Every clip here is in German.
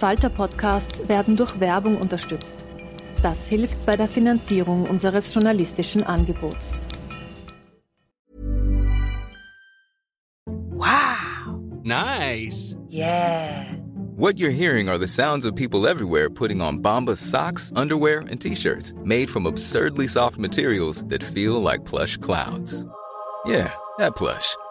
Falter-Podcasts werden durch Werbung unterstützt. Das hilft bei der Finanzierung unseres journalistischen Angebots. Wow! Nice! Yeah! What you're hearing are the sounds of people everywhere putting on Bombas socks, underwear, and t-shirts made from absurdly soft materials that feel like plush clouds. Yeah, that plush.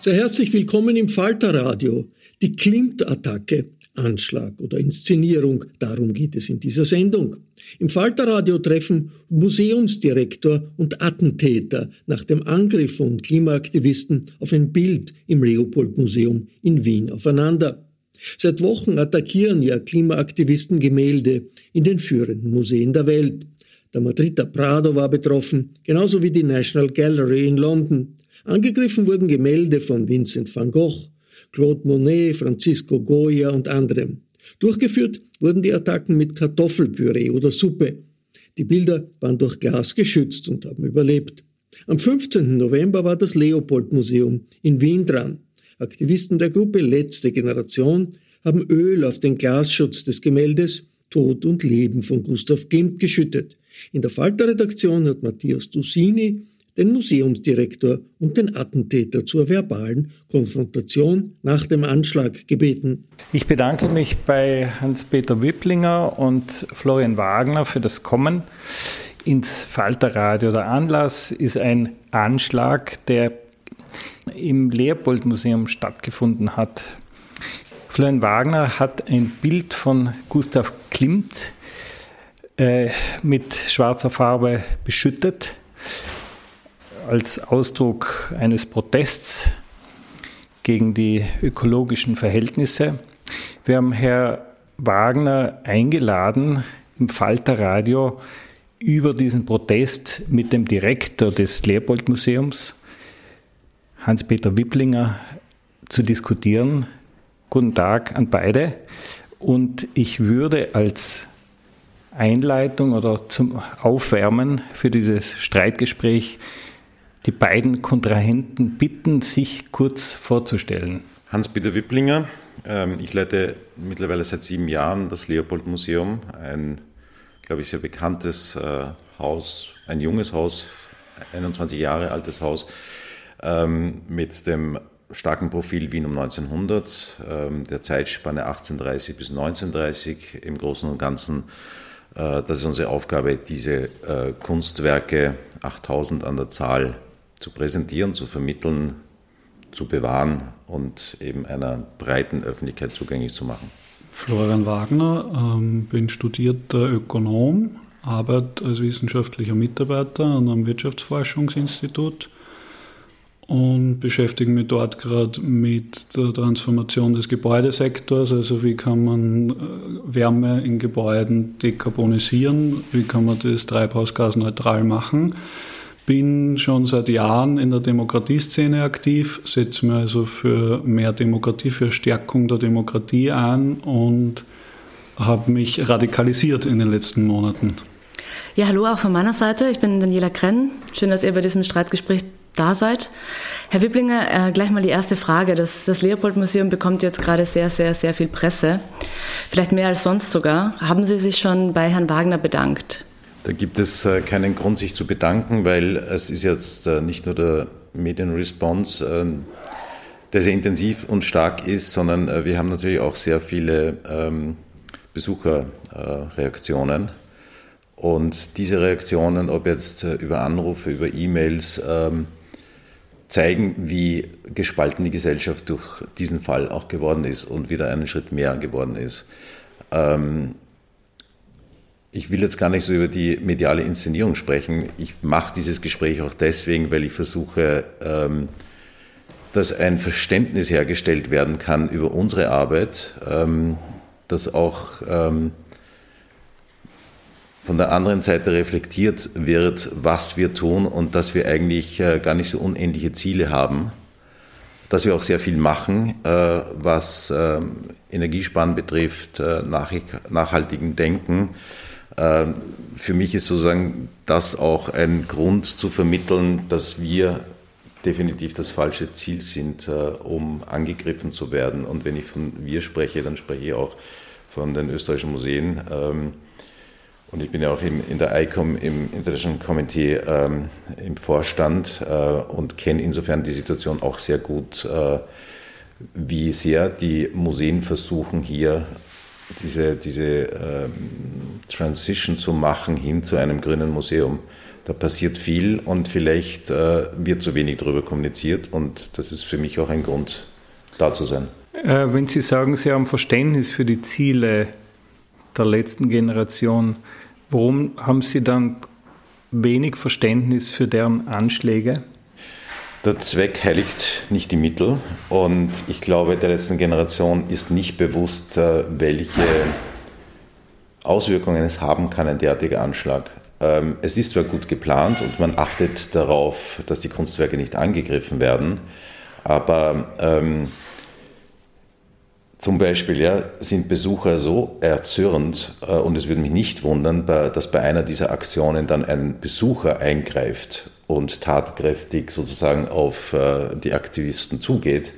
Sehr herzlich willkommen im Falterradio. Die Klimt-Attacke, Anschlag oder Inszenierung, darum geht es in dieser Sendung. Im Falterradio treffen Museumsdirektor und Attentäter nach dem Angriff von Klimaaktivisten auf ein Bild im Leopold-Museum in Wien aufeinander. Seit Wochen attackieren ja Klimaaktivisten Gemälde in den führenden Museen der Welt. Der Madrider Prado war betroffen, genauso wie die National Gallery in London. Angegriffen wurden Gemälde von Vincent van Gogh, Claude Monet, Francisco Goya und anderem. Durchgeführt wurden die Attacken mit Kartoffelpüree oder Suppe. Die Bilder waren durch Glas geschützt und haben überlebt. Am 15. November war das Leopold-Museum in Wien dran. Aktivisten der Gruppe Letzte Generation haben Öl auf den Glasschutz des Gemäldes Tod und Leben von Gustav Klimt geschüttet. In der Falter-Redaktion hat Matthias Dusini den Museumsdirektor und den Attentäter zur verbalen Konfrontation nach dem Anschlag gebeten. Ich bedanke mich bei Hans-Peter Wipplinger und Florian Wagner für das Kommen ins Falterradio. Der Anlass ist ein Anschlag, der im Leopold-Museum stattgefunden hat. Florian Wagner hat ein Bild von Gustav Klimt äh, mit schwarzer Farbe beschüttet als Ausdruck eines Protests gegen die ökologischen Verhältnisse. Wir haben Herr Wagner eingeladen, im Falterradio über diesen Protest mit dem Direktor des Leopold-Museums, Hans-Peter Wipplinger, zu diskutieren. Guten Tag an beide. Und ich würde als Einleitung oder zum Aufwärmen für dieses Streitgespräch die beiden Kontrahenten bitten, sich kurz vorzustellen. Hans-Peter Wipplinger, ähm, ich leite mittlerweile seit sieben Jahren das Leopold-Museum, ein, glaube ich, sehr bekanntes äh, Haus, ein junges Haus, 21 Jahre altes Haus, ähm, mit dem starken Profil Wien um 1900, ähm, der Zeitspanne 1830 bis 1930 im Großen und Ganzen. Äh, das ist unsere Aufgabe, diese äh, Kunstwerke, 8000 an der Zahl, zu präsentieren, zu vermitteln, zu bewahren und eben einer breiten Öffentlichkeit zugänglich zu machen. Florian Wagner, ähm, bin studierter Ökonom, arbeite als wissenschaftlicher Mitarbeiter an einem Wirtschaftsforschungsinstitut und beschäftige mich dort gerade mit der Transformation des Gebäudesektors, also wie kann man äh, Wärme in Gebäuden dekarbonisieren, wie kann man das treibhausgasneutral machen bin schon seit Jahren in der Demokratieszene aktiv, setze mir also für mehr Demokratie, für Stärkung der Demokratie ein und habe mich radikalisiert in den letzten Monaten. Ja, hallo auch von meiner Seite. Ich bin Daniela Krenn. Schön, dass ihr bei diesem Streitgespräch da seid. Herr Wipplinger, äh, gleich mal die erste Frage. Das, das Leopold-Museum bekommt jetzt gerade sehr, sehr, sehr viel Presse. Vielleicht mehr als sonst sogar. Haben Sie sich schon bei Herrn Wagner bedankt? Da gibt es äh, keinen Grund, sich zu bedanken, weil es ist jetzt äh, nicht nur der Medienresponse, äh, der sehr intensiv und stark ist, sondern wir haben natürlich auch sehr viele ähm, Besucherreaktionen. Und diese Reaktionen, ob jetzt über Anrufe, über E-Mails, ähm, zeigen, wie gespalten die Gesellschaft durch diesen Fall auch geworden ist und wieder einen Schritt mehr geworden ist. Ähm, ich will jetzt gar nicht so über die mediale Inszenierung sprechen. Ich mache dieses Gespräch auch deswegen, weil ich versuche, ähm, dass ein Verständnis hergestellt werden kann über unsere Arbeit, ähm, dass auch ähm, von der anderen Seite reflektiert wird, was wir tun und dass wir eigentlich äh, gar nicht so unendliche Ziele haben, dass wir auch sehr viel machen, äh, was ähm, Energiesparen betrifft, äh, nachhaltigen Denken. Ähm, für mich ist sozusagen das auch ein Grund zu vermitteln, dass wir definitiv das falsche Ziel sind, um angegriffen zu werden. Und wenn ich von wir spreche, dann spreche ich auch von den österreichischen Museen ähm, und ich bin ja auch in der ICOM im International Committee ähm, im Vorstand äh, und kenne insofern die Situation auch sehr gut, äh, wie sehr die Museen versuchen hier diese, diese ähm, Transition zu machen hin zu einem grünen Museum. Da passiert viel und vielleicht äh, wird zu wenig darüber kommuniziert und das ist für mich auch ein Grund, da zu sein. Äh, wenn Sie sagen, Sie haben Verständnis für die Ziele der letzten Generation, Warum haben Sie dann wenig Verständnis für deren Anschläge? Der Zweck heiligt nicht die Mittel und ich glaube, der letzten Generation ist nicht bewusst, äh, welche Auswirkungen es haben kann, ein derartiger Anschlag. Ähm, es ist zwar gut geplant und man achtet darauf, dass die Kunstwerke nicht angegriffen werden, aber ähm, zum Beispiel ja, sind Besucher so erzürnt äh, und es würde mich nicht wundern, dass bei einer dieser Aktionen dann ein Besucher eingreift und tatkräftig sozusagen auf äh, die Aktivisten zugeht.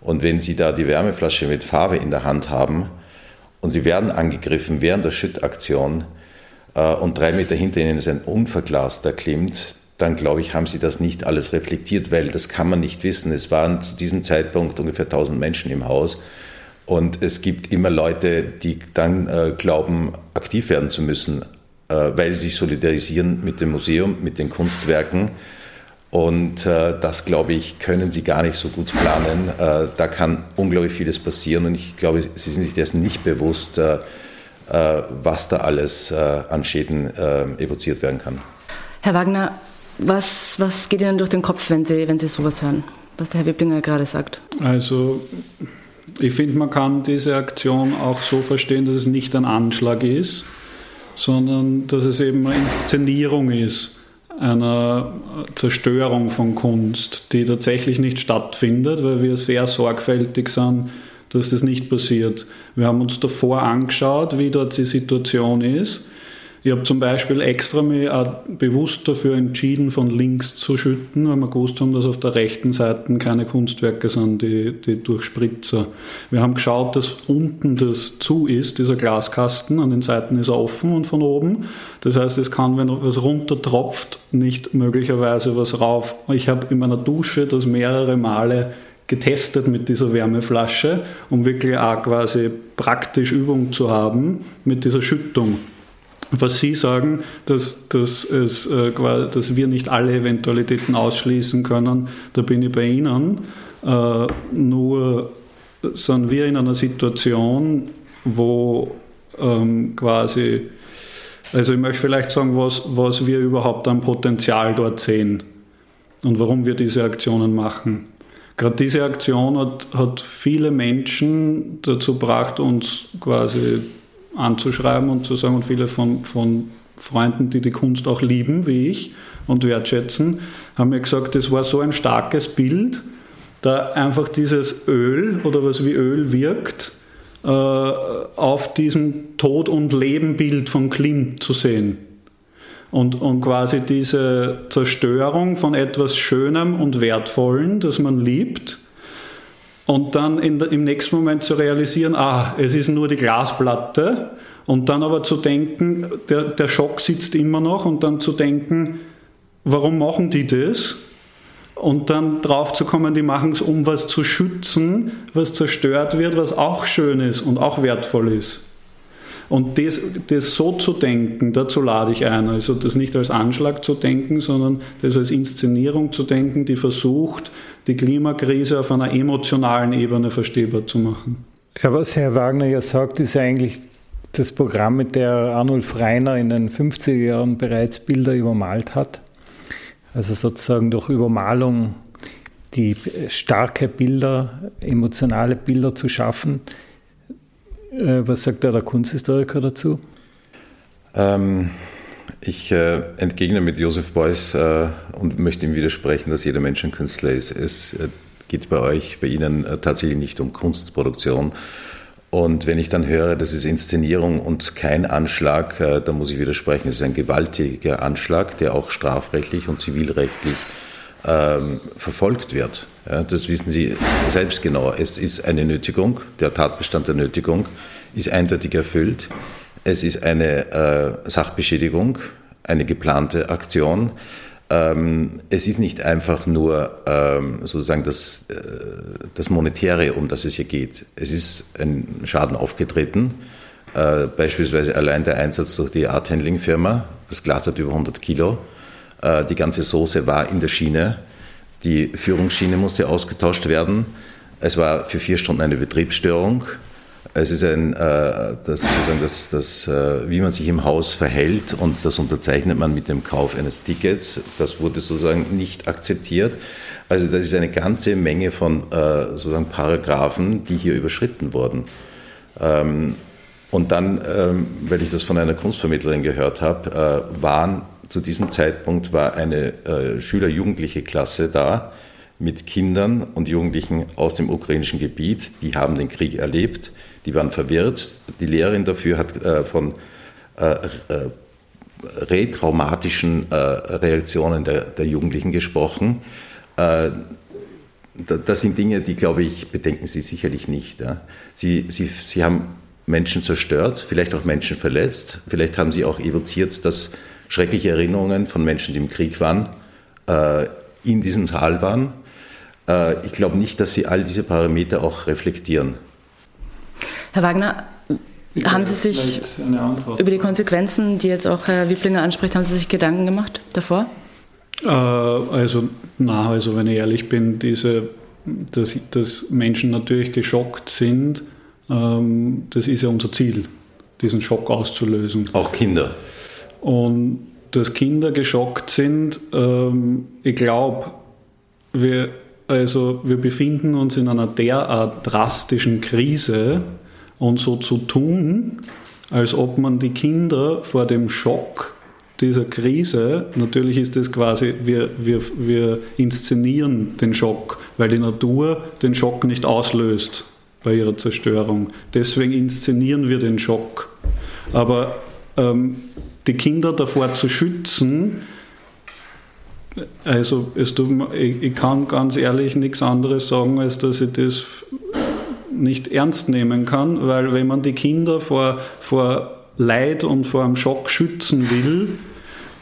Und wenn sie da die Wärmeflasche mit Farbe in der Hand haben und sie werden angegriffen während der Schüttaktion äh, und drei Meter hinter ihnen ist ein unverglaster klimmt, dann glaube ich, haben sie das nicht alles reflektiert, weil das kann man nicht wissen. Es waren zu diesem Zeitpunkt ungefähr 1000 Menschen im Haus und es gibt immer Leute, die dann äh, glauben, aktiv werden zu müssen, weil sie sich solidarisieren mit dem Museum, mit den Kunstwerken. Und äh, das, glaube ich, können sie gar nicht so gut planen. Äh, da kann unglaublich vieles passieren. Und ich glaube, sie sind sich dessen nicht bewusst, äh, äh, was da alles an Schäden evoziert werden kann. Herr Wagner, was, was geht Ihnen durch den Kopf, wenn Sie, wenn sie sowas hören, was der Herr Wiblinger gerade sagt? Also ich finde, man kann diese Aktion auch so verstehen, dass es nicht ein Anschlag ist, sondern dass es eben eine Inszenierung ist einer Zerstörung von Kunst, die tatsächlich nicht stattfindet, weil wir sehr sorgfältig sind, dass das nicht passiert. Wir haben uns davor angeschaut, wie dort die Situation ist ich habe zum Beispiel extra mich auch bewusst dafür entschieden, von links zu schütten, weil wir gewusst haben, dass auf der rechten Seite keine Kunstwerke sind, die, die durchspritzer. Wir haben geschaut, dass unten das zu ist, dieser Glaskasten, an den Seiten ist er offen und von oben. Das heißt, es kann, wenn was runter tropft, nicht möglicherweise was rauf. Ich habe in meiner Dusche das mehrere Male getestet mit dieser Wärmeflasche, um wirklich auch quasi praktisch Übung zu haben mit dieser Schüttung was Sie sagen, dass, dass, es, äh, dass wir nicht alle Eventualitäten ausschließen können, da bin ich bei Ihnen. Äh, nur sind wir in einer Situation, wo ähm, quasi, also ich möchte vielleicht sagen, was, was wir überhaupt an Potenzial dort sehen und warum wir diese Aktionen machen. Gerade diese Aktion hat, hat viele Menschen dazu gebracht, uns quasi anzuschreiben und zu sagen, und viele von, von Freunden, die die Kunst auch lieben, wie ich, und wertschätzen, haben mir gesagt, das war so ein starkes Bild, da einfach dieses Öl oder was wie Öl wirkt, äh, auf diesem Tod- und Leben-Bild von Klimt zu sehen. Und, und quasi diese Zerstörung von etwas Schönem und Wertvollen, das man liebt, und dann in, im nächsten Moment zu realisieren, ah, es ist nur die Glasplatte, und dann aber zu denken, der, der Schock sitzt immer noch, und dann zu denken, warum machen die das? Und dann drauf zu kommen, die machen es, um was zu schützen, was zerstört wird, was auch schön ist und auch wertvoll ist. Und das, das so zu denken, dazu lade ich ein. Also das nicht als Anschlag zu denken, sondern das als Inszenierung zu denken, die versucht, die Klimakrise auf einer emotionalen Ebene verstehbar zu machen. Ja, was Herr Wagner ja sagt, ist eigentlich das Programm, mit der Arnulf Reiner in den 50er Jahren bereits Bilder übermalt hat. Also sozusagen durch Übermalung die starke Bilder, emotionale Bilder zu schaffen. Äh, was sagt da der Kunsthistoriker dazu? Ähm, ich äh, entgegne mit Josef Beuys äh, und möchte ihm widersprechen, dass jeder Mensch ein Künstler ist. Es äh, geht bei euch, bei Ihnen äh, tatsächlich nicht um Kunstproduktion. Und wenn ich dann höre, das ist Inszenierung und kein Anschlag, äh, da muss ich widersprechen. Es ist ein gewaltiger Anschlag, der auch strafrechtlich und zivilrechtlich ähm, verfolgt wird. Ja, das wissen Sie selbst genau. Es ist eine Nötigung, der Tatbestand der Nötigung ist eindeutig erfüllt. Es ist eine äh, Sachbeschädigung, eine geplante Aktion. Ähm, es ist nicht einfach nur ähm, sozusagen das, äh, das Monetäre, um das es hier geht. Es ist ein Schaden aufgetreten, äh, beispielsweise allein der Einsatz durch die Art Handling Firma. Das Glas hat über 100 Kilo. Äh, die ganze Soße war in der Schiene. Die Führungsschiene musste ausgetauscht werden. Es war für vier Stunden eine Betriebsstörung. Es ist ein, äh, das, sozusagen das, das, äh, wie man sich im Haus verhält und das unterzeichnet man mit dem Kauf eines Tickets. Das wurde sozusagen nicht akzeptiert. Also das ist eine ganze Menge von äh, sozusagen Paragraphen, die hier überschritten wurden. Ähm, und dann, ähm, weil ich das von einer Kunstvermittlerin gehört habe, waren zu diesem Zeitpunkt war eine Schüler-Jugendliche Klasse da mit Kindern und Jugendlichen aus dem ukrainischen Gebiet. Die haben den Krieg erlebt, die waren verwirrt. Die Lehrerin dafür hat äh, von äh, äh retraumatischen äh, Reaktionen der, der, Jugendlichen gesprochen. Äh, das sind Dinge, die, glaube ich, bedenken Sie sicherlich nicht. Ja. Sie, Sie, Sie haben Menschen zerstört, vielleicht auch Menschen verletzt. Vielleicht haben Sie auch evoziert, dass schreckliche Erinnerungen von Menschen, die im Krieg waren, in diesem Tal waren. Ich glaube nicht, dass Sie all diese Parameter auch reflektieren. Herr Wagner, haben Sie sich über die Konsequenzen, die jetzt auch Herr Wieblinger anspricht, haben Sie sich Gedanken gemacht davor? Äh, also, na, also wenn ich ehrlich bin, diese, dass, dass Menschen natürlich geschockt sind, ähm, das ist ja unser Ziel, diesen Schock auszulösen. Auch Kinder. Und dass Kinder geschockt sind, ähm, ich glaube, wir, also wir befinden uns in einer derart drastischen Krise und so zu tun, als ob man die Kinder vor dem Schock dieser Krise, natürlich ist es quasi, wir, wir, wir inszenieren den Schock, weil die Natur den Schock nicht auslöst bei ihrer Zerstörung. Deswegen inszenieren wir den Schock. Aber ähm, die Kinder davor zu schützen, also tut, ich kann ganz ehrlich nichts anderes sagen, als dass ich das nicht ernst nehmen kann, weil wenn man die Kinder vor, vor Leid und vor einem Schock schützen will,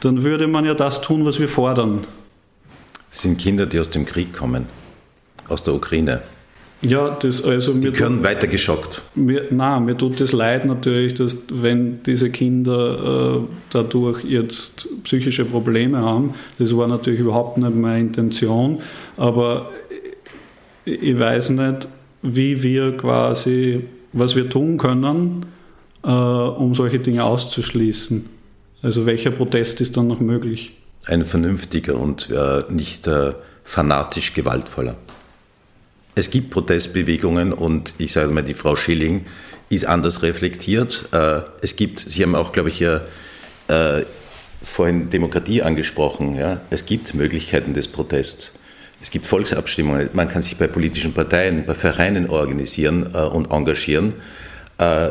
dann würde man ja das tun, was wir fordern. Das sind Kinder, die aus dem Krieg kommen, aus der Ukraine. Ja, das also Die können tut, weiter geschockt. Mir, nein, mir tut es leid natürlich, dass wenn diese Kinder äh, dadurch jetzt psychische Probleme haben, das war natürlich überhaupt nicht meine Intention, aber ich weiß nicht, wie wir quasi, was wir tun können, äh, um solche Dinge auszuschließen. Also welcher Protest ist dann noch möglich? Ein vernünftiger und äh, nicht äh, fanatisch gewaltvoller. Es gibt Protestbewegungen und ich sage mal, die Frau Schilling ist anders reflektiert. Äh, es gibt, Sie haben auch, glaube ich, äh, vorhin Demokratie angesprochen. Ja? Es gibt Möglichkeiten des Protests. Es gibt Volksabstimmungen. Man kann sich bei politischen Parteien, bei Vereinen organisieren äh, und engagieren. Äh,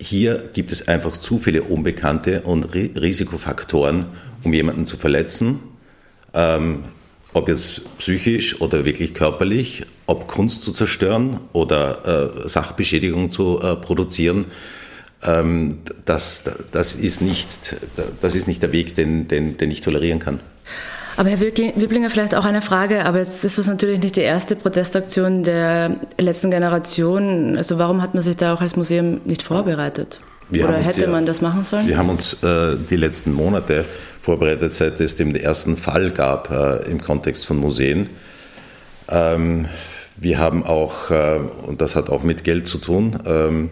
hier gibt es einfach zu viele Unbekannte und Risikofaktoren, um jemanden zu verletzen. Ähm, ob jetzt psychisch oder wirklich körperlich, ob Kunst zu zerstören oder äh, Sachbeschädigung zu äh, produzieren. Ähm, das, das, ist nicht, das ist nicht der Weg, den, den, den ich tolerieren kann. Aber Herr Wiblinger, vielleicht auch eine Frage, aber jetzt ist das natürlich nicht die erste Protestaktion der letzten Generation. Also warum hat man sich da auch als Museum nicht vorbereitet? Wir Oder hätte ja, man das machen sollen? Wir haben uns äh, die letzten Monate vorbereitet, seit es den ersten Fall gab äh, im Kontext von Museen. Ähm, wir haben auch, äh, und das hat auch mit Geld zu tun, ähm,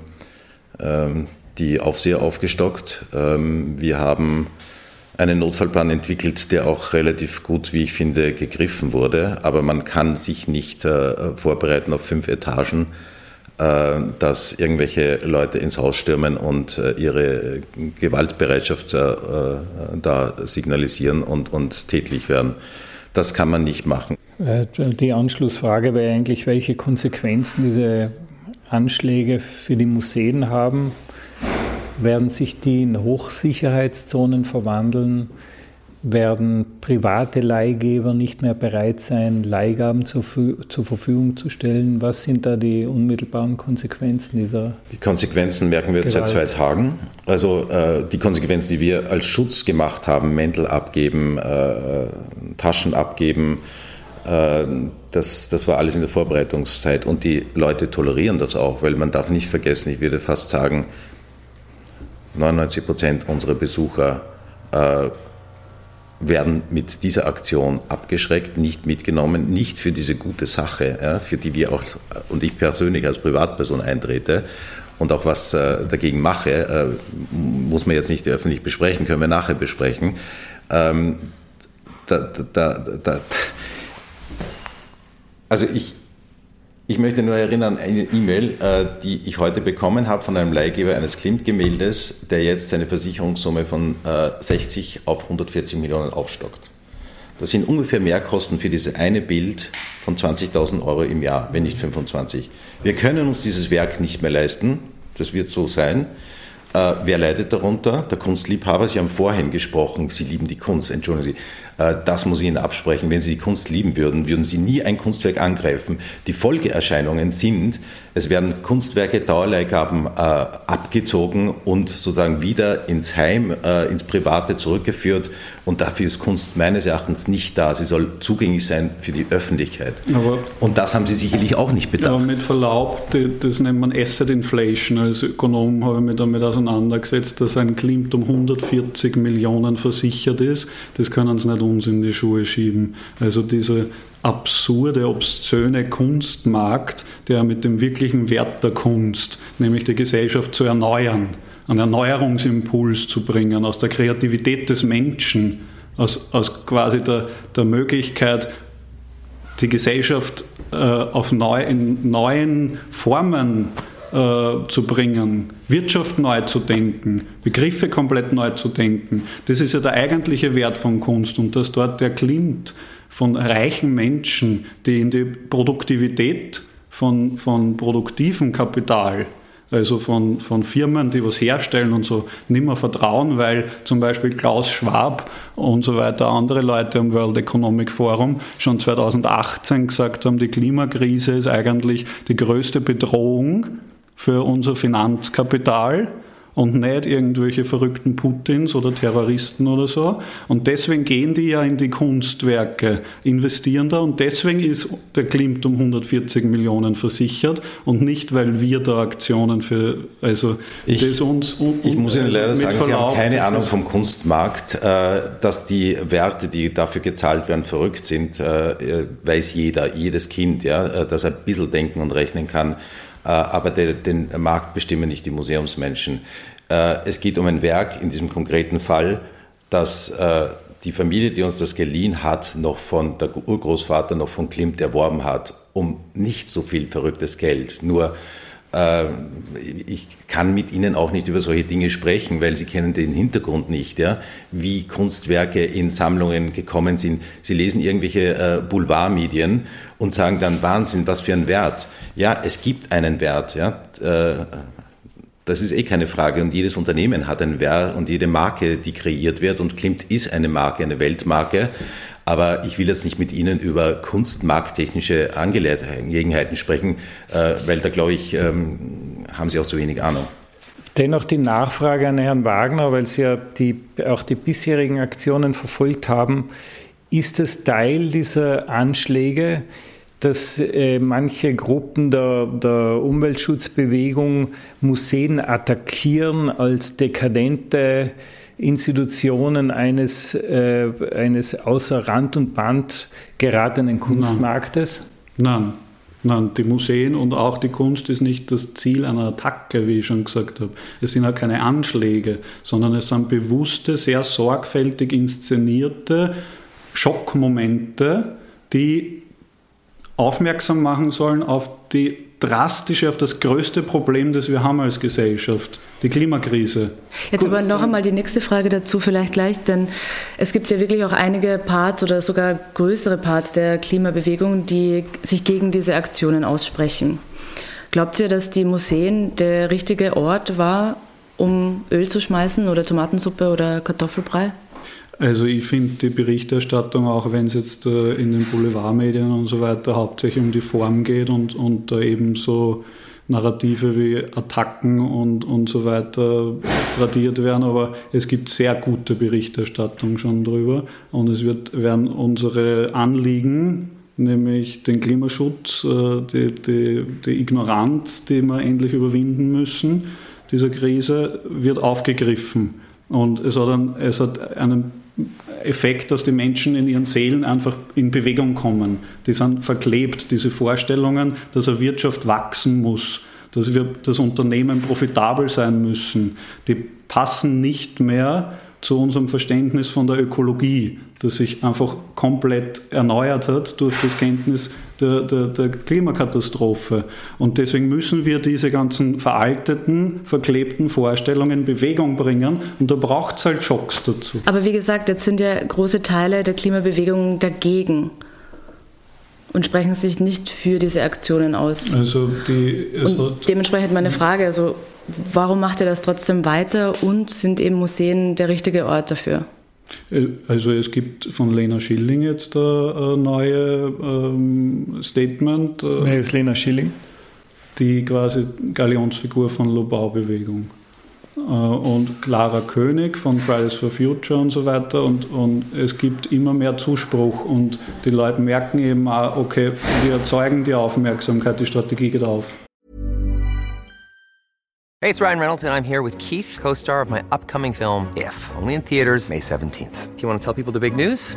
ähm, die Aufseher aufgestockt. Ähm, wir haben einen Notfallplan entwickelt, der auch relativ gut, wie ich finde, gegriffen wurde. Aber man kann sich nicht äh, vorbereiten auf fünf Etagen, äh, dass irgendwelche Leute ins Haus stürmen und äh, ihre Gewaltbereitschaft äh, äh, da signalisieren und, und tätlich werden. Das kann man nicht machen. Äh, die Anschlussfrage wäre eigentlich, welche Konsequenzen diese Anschläge für die Museen haben. Werden sich die in Hochsicherheitszonen verwandeln? Werden private Leihgeber nicht mehr bereit sein, Leihgaben zur, zur, Verfügung zu stellen? Was sind da die unmittelbaren Konsequenzen dieser? Die Konsequenzen merken wir jetzt seit zwei Tagen. Also äh, die Konsequenzen, die wir als Schutz gemacht haben, Mäntel abgeben, äh, Taschen abgeben, äh, das, das war alles in der Vorbereitungszeit und die Leute tolerieren das auch, weil man darf nicht vergessen, ich würde fast sagen, 99 Prozent unserer Besucher äh, werden mit dieser Aktion abgeschreckt, nicht mitgenommen, nicht für diese gute Sache, ja, für die wir auch und ich persönlich als Privatperson eintrete und auch was äh, dagegen mache, äh, muss man jetzt nicht öffentlich besprechen, können wir nachher besprechen. Ähm, da, da, da, also ich, ich möchte nur erinnern, eine E-Mail, äh, die ich heute bekommen habe von einem Leihgeber eines Klimt-Gemäldes, der jetzt seine Versicherungssumme von 60 äh, auf 140 Millionen aufstockt. Das sind ungefähr Mehrkosten für dieses eine Bild von 20.000 Euro im Jahr, wenn nicht 25. Wir können uns dieses Werk nicht mehr leisten, das wird so sein. Äh, wer leidet darunter? Der Kunstliebhaber. Sie haben vorhin gesprochen, Sie lieben die Kunst, entschuldigen Sie. Äh, das muss ich Ihnen absprechen. Wenn Sie die Kunst lieben würden, würden Sie nie ein Kunstwerk angreifen. Die Folgeerscheinungen sind, es werden Kunstwerke, Dauerleihgaben äh, abgezogen und sozusagen wieder ins Heim, äh, ins Private zurückgeführt. Und dafür ist Kunst meines Erachtens nicht da. Sie soll zugänglich sein für die Öffentlichkeit. Aber und das haben Sie sicherlich auch nicht bedacht. Aber mit Verlaub, das nennt man Asset Inflation. Als Ökonom habe ich mich damit auseinandergesetzt, dass ein Klimt um 140 Millionen versichert ist. Das können Sie nicht uns in die Schuhe schieben. Also dieser absurde, obszöne Kunstmarkt, der mit dem wirklichen Wert der Kunst, nämlich die Gesellschaft zu erneuern, einen Erneuerungsimpuls zu bringen, aus der Kreativität des Menschen, aus, aus quasi der, der Möglichkeit, die Gesellschaft äh, auf neu, in neuen Formen äh, zu bringen, Wirtschaft neu zu denken, Begriffe komplett neu zu denken. Das ist ja der eigentliche Wert von Kunst und dass dort der Klimt von reichen Menschen, die in die Produktivität von, von produktivem Kapital also von, von Firmen, die was herstellen und so, nicht mehr vertrauen, weil zum Beispiel Klaus Schwab und so weiter, andere Leute am World Economic Forum schon 2018 gesagt haben, die Klimakrise ist eigentlich die größte Bedrohung für unser Finanzkapital und nicht irgendwelche verrückten Putins oder Terroristen oder so. Und deswegen gehen die ja in die Kunstwerke, investieren da und deswegen ist der Klimt um 140 Millionen versichert und nicht, weil wir da Aktionen für, also ich, das uns... Un, ich muss Ihnen leider sagen, Verlauf, Sie haben keine Ahnung vom Kunstmarkt, äh, dass die Werte, die dafür gezahlt werden, verrückt sind, äh, weiß jeder, jedes Kind, ja, äh, dass er ein bisschen denken und rechnen kann. Äh, aber den Markt bestimmen nicht die Museumsmenschen. Äh, es geht um ein Werk in diesem konkreten Fall, das äh, die Familie, die uns das geliehen hat, noch von der Urgroßvater, noch von Klimt erworben hat, um nicht so viel verrücktes Geld. Nur ich kann mit Ihnen auch nicht über solche Dinge sprechen, weil Sie kennen den Hintergrund nicht, ja, wie Kunstwerke in Sammlungen gekommen sind. Sie lesen irgendwelche äh, Boulevardmedien und sagen dann Wahnsinn, was für ein Wert. Ja, es gibt einen Wert, ja. Äh, das ist eh keine Frage. Und jedes Unternehmen hat einen Wert und jede Marke, die kreiert wird. Und Klimt ist eine Marke, eine Weltmarke. Aber ich will jetzt nicht mit Ihnen über kunstmarkttechnische Angelegenheiten sprechen, äh, weil da glaube ich, ähm, haben Sie auch zu wenig Ahnung. Dennoch die Nachfrage an Herrn Wagner, weil Sie ja die, auch die bisherigen Aktionen verfolgt haben. Ist es Teil dieser Anschläge, dass äh, manche Gruppen der, der, Umweltschutzbewegung Museen attackieren als dekadente Institutionen eines, äh, eines außer Rand und Band geratenen Kunstmarktes? Nein. Nein, die Museen und auch die Kunst ist nicht das Ziel einer Attacke, wie ich schon gesagt habe. Es sind auch keine Anschläge, sondern es sind bewusste, sehr sorgfältig inszenierte Schockmomente, die aufmerksam machen sollen auf die drastische, auf das größte Problem, das wir haben als Gesellschaft, die Klimakrise. Jetzt aber noch einmal die nächste Frage dazu vielleicht gleich, denn es gibt ja wirklich auch einige Parts oder sogar größere Parts der Klimabewegung, die sich gegen diese Aktionen aussprechen. Glaubt ihr, dass die Museen der richtige Ort war, um Öl zu schmeißen oder Tomatensuppe oder Kartoffelbrei? Also ich finde die Berichterstattung, auch wenn es jetzt äh, in den Boulevardmedien und so weiter hauptsächlich um die Form geht und, und da eben so Narrative wie Attacken und, und so weiter tradiert werden, aber es gibt sehr gute Berichterstattung schon drüber und es wird, werden unsere Anliegen, nämlich den Klimaschutz, äh, die, die, die Ignoranz, die wir endlich überwinden müssen, dieser Krise, wird aufgegriffen. Und es hat, einen, es hat einen Effekt, dass die Menschen in ihren Seelen einfach in Bewegung kommen. Die sind verklebt, diese Vorstellungen, dass eine Wirtschaft wachsen muss, dass wir das Unternehmen profitabel sein müssen. Die passen nicht mehr zu unserem Verständnis von der Ökologie, das sich einfach komplett erneuert hat durch das Kenntnis der, der, der, Klimakatastrophe. Und deswegen müssen wir diese ganzen veralteten, verklebten Vorstellungen in Bewegung bringen. Und da braucht es halt Schocks dazu. Aber wie gesagt, jetzt sind ja große Teile der Klimabewegung dagegen und sprechen sich nicht für diese Aktionen aus. Also die, und dementsprechend meine Frage, also warum macht ihr das trotzdem weiter und sind eben Museen der richtige Ort dafür? Äh, also es gibt von Lena Schilling jetzt ein neue ähm, Statement. Äh, Wer ist Lena Schilling? Die quasi Galionsfigur von Lobau-Bewegung. Äh, und Clara König von Fridays for Future und so weiter. Und, und es gibt immer mehr Zuspruch und die Leute merken eben auch, okay, wir erzeugen die Aufmerksamkeit, die Strategie geht auf. Hey, it's Ryan Reynolds, and I'm here with Keith, co star of my upcoming film, If, only in theaters, May 17th. Do you want to tell people the big news?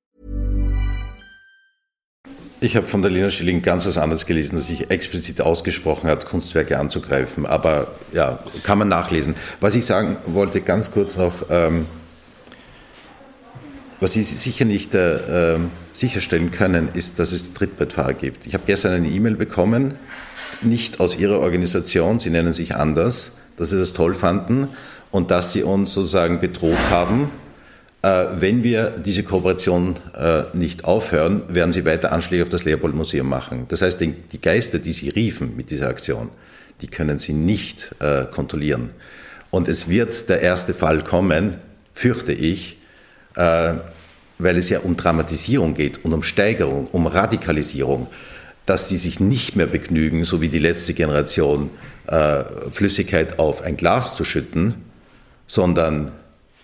Ich habe von der Lena Schilling ganz was anderes gelesen, dass sich explizit ausgesprochen hat, Kunstwerke anzugreifen. Aber ja, kann man nachlesen. Was ich sagen wollte, ganz kurz noch, ähm, was Sie sicher nicht äh, ähm, sicherstellen können, ist, dass es Trittbettfahrer gibt. Ich habe gestern eine E-Mail bekommen, nicht aus Ihrer Organisation, Sie nennen sich anders, dass Sie das toll fanden und dass Sie uns sozusagen bedroht haben, wenn wir diese Kooperation äh, nicht aufhören, werden sie weiter Anschläge auf das Leopold-Museum machen. Das heißt, die Geister, die sie riefen mit dieser Aktion, die können sie nicht äh, kontrollieren. Und es wird der erste Fall kommen, fürchte ich, weil es ja um Dramatisierung geht und um Steigerung, um Radikalisierung, dass die sich nicht mehr begnügen, so wie die letzte Generation, Flüssigkeit auf ein Glas zu schütten, sondern